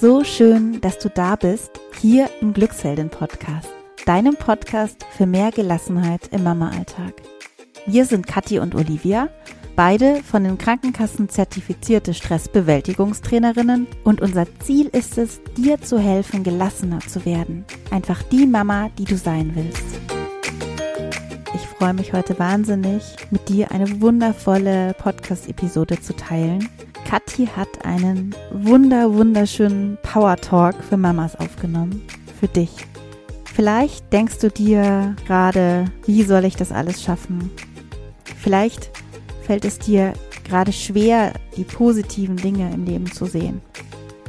So schön, dass du da bist, hier im Glücksheldin Podcast, deinem Podcast für mehr Gelassenheit im Mama-Alltag. Wir sind Kathi und Olivia, beide von den Krankenkassen zertifizierte Stressbewältigungstrainerinnen und unser Ziel ist es, dir zu helfen, gelassener zu werden. Einfach die Mama, die du sein willst. Ich freue mich heute wahnsinnig, mit dir eine wundervolle Podcast-Episode zu teilen. Kathi hat einen wunder, wunderschönen Power Talk für Mamas aufgenommen. Für dich. Vielleicht denkst du dir gerade, wie soll ich das alles schaffen? Vielleicht fällt es dir gerade schwer, die positiven Dinge im Leben zu sehen.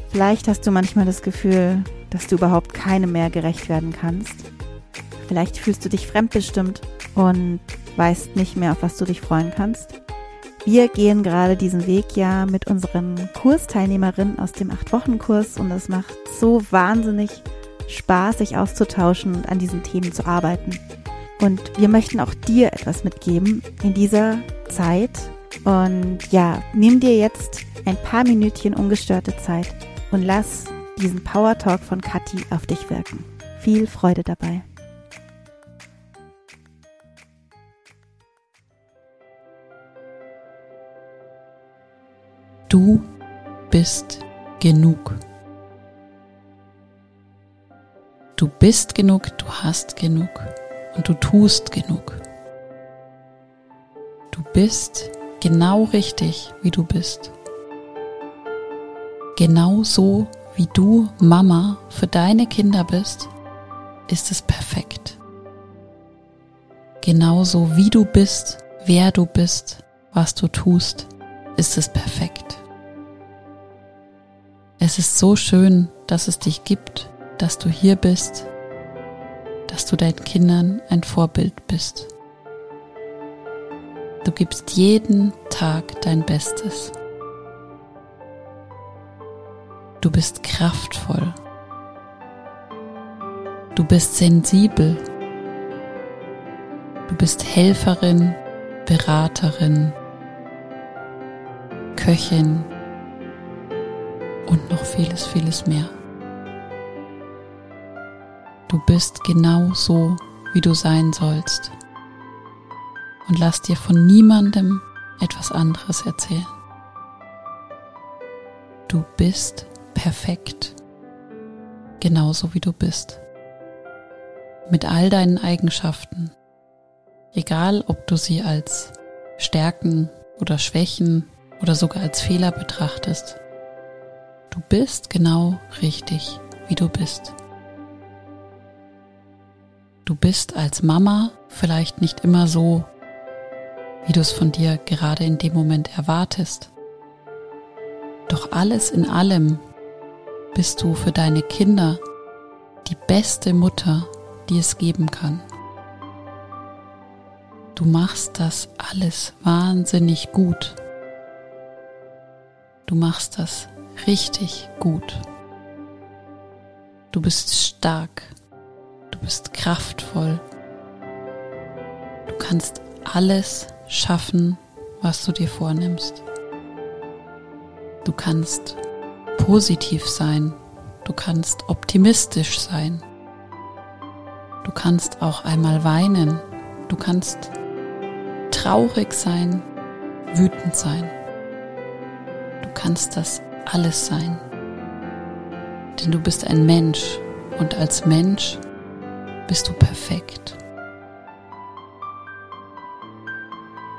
Vielleicht hast du manchmal das Gefühl, dass du überhaupt keinem mehr gerecht werden kannst. Vielleicht fühlst du dich fremdbestimmt und weißt nicht mehr, auf was du dich freuen kannst. Wir gehen gerade diesen Weg ja mit unseren Kursteilnehmerinnen aus dem 8-Wochen-Kurs und es macht so wahnsinnig Spaß, sich auszutauschen und an diesen Themen zu arbeiten. Und wir möchten auch dir etwas mitgeben in dieser Zeit. Und ja, nimm dir jetzt ein paar Minütchen ungestörte Zeit und lass diesen Power Talk von Kathi auf dich wirken. Viel Freude dabei. Du bist genug. Du bist genug, du hast genug und du tust genug. Du bist genau richtig, wie du bist. Genau so, wie du Mama für deine Kinder bist, ist es perfekt. Genauso wie du bist, wer du bist, was du tust, ist es perfekt. Es ist so schön, dass es dich gibt, dass du hier bist, dass du deinen Kindern ein Vorbild bist. Du gibst jeden Tag dein Bestes. Du bist kraftvoll. Du bist sensibel. Du bist Helferin, Beraterin, Köchin, und noch vieles, vieles mehr. Du bist genau so, wie du sein sollst. Und lass dir von niemandem etwas anderes erzählen. Du bist perfekt, genauso wie du bist. Mit all deinen Eigenschaften, egal ob du sie als Stärken oder Schwächen oder sogar als Fehler betrachtest. Du bist genau richtig, wie du bist. Du bist als Mama vielleicht nicht immer so, wie du es von dir gerade in dem Moment erwartest. Doch alles in allem bist du für deine Kinder die beste Mutter, die es geben kann. Du machst das alles wahnsinnig gut. Du machst das richtig gut. Du bist stark. Du bist kraftvoll. Du kannst alles schaffen, was du dir vornimmst. Du kannst positiv sein. Du kannst optimistisch sein. Du kannst auch einmal weinen. Du kannst traurig sein, wütend sein. Du kannst das alles sein. Denn du bist ein Mensch und als Mensch bist du perfekt.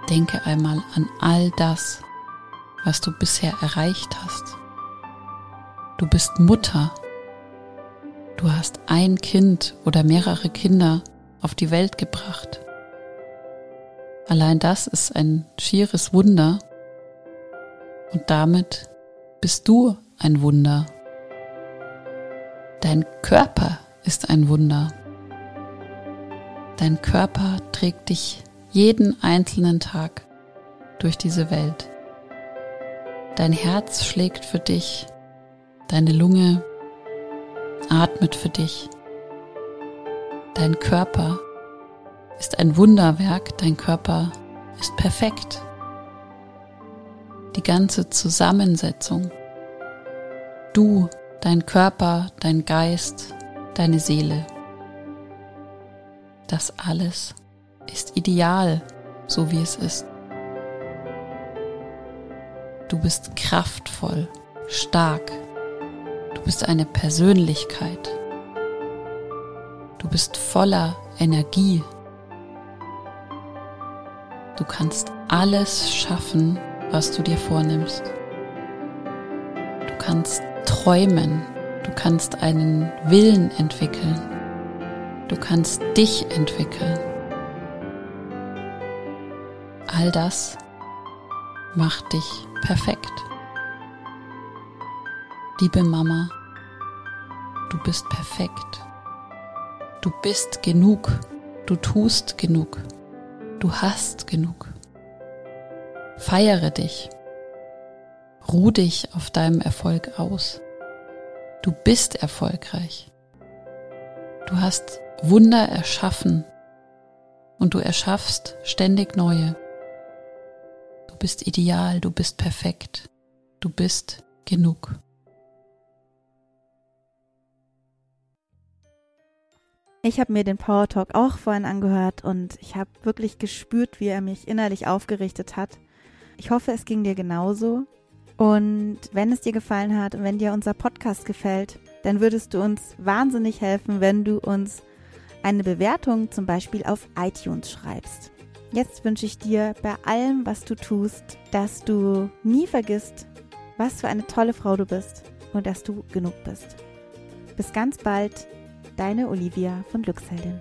Denke einmal an all das, was du bisher erreicht hast. Du bist Mutter. Du hast ein Kind oder mehrere Kinder auf die Welt gebracht. Allein das ist ein schieres Wunder und damit bist du ein Wunder. Dein Körper ist ein Wunder. Dein Körper trägt dich jeden einzelnen Tag durch diese Welt. Dein Herz schlägt für dich, deine Lunge atmet für dich. Dein Körper ist ein Wunderwerk, dein Körper ist perfekt die ganze Zusammensetzung. Du dein Körper, dein Geist, deine Seele. Das alles ist ideal, so wie es ist. Du bist kraftvoll, stark. Du bist eine Persönlichkeit. Du bist voller Energie. Du kannst alles schaffen, was du dir vornimmst. Du kannst träumen. Du kannst einen Willen entwickeln. Du kannst dich entwickeln. All das macht dich perfekt. Liebe Mama, du bist perfekt. Du bist genug. Du tust genug. Du hast genug. Feiere dich. Ruh dich auf deinem Erfolg aus. Du bist erfolgreich. Du hast Wunder erschaffen und du erschaffst ständig neue. Du bist ideal, du bist perfekt, du bist genug. Ich habe mir den Power Talk auch vorhin angehört und ich habe wirklich gespürt, wie er mich innerlich aufgerichtet hat. Ich hoffe, es ging dir genauso. Und wenn es dir gefallen hat und wenn dir unser Podcast gefällt, dann würdest du uns wahnsinnig helfen, wenn du uns eine Bewertung zum Beispiel auf iTunes schreibst. Jetzt wünsche ich dir bei allem, was du tust, dass du nie vergisst, was für eine tolle Frau du bist und dass du genug bist. Bis ganz bald, deine Olivia von Glücksheldin.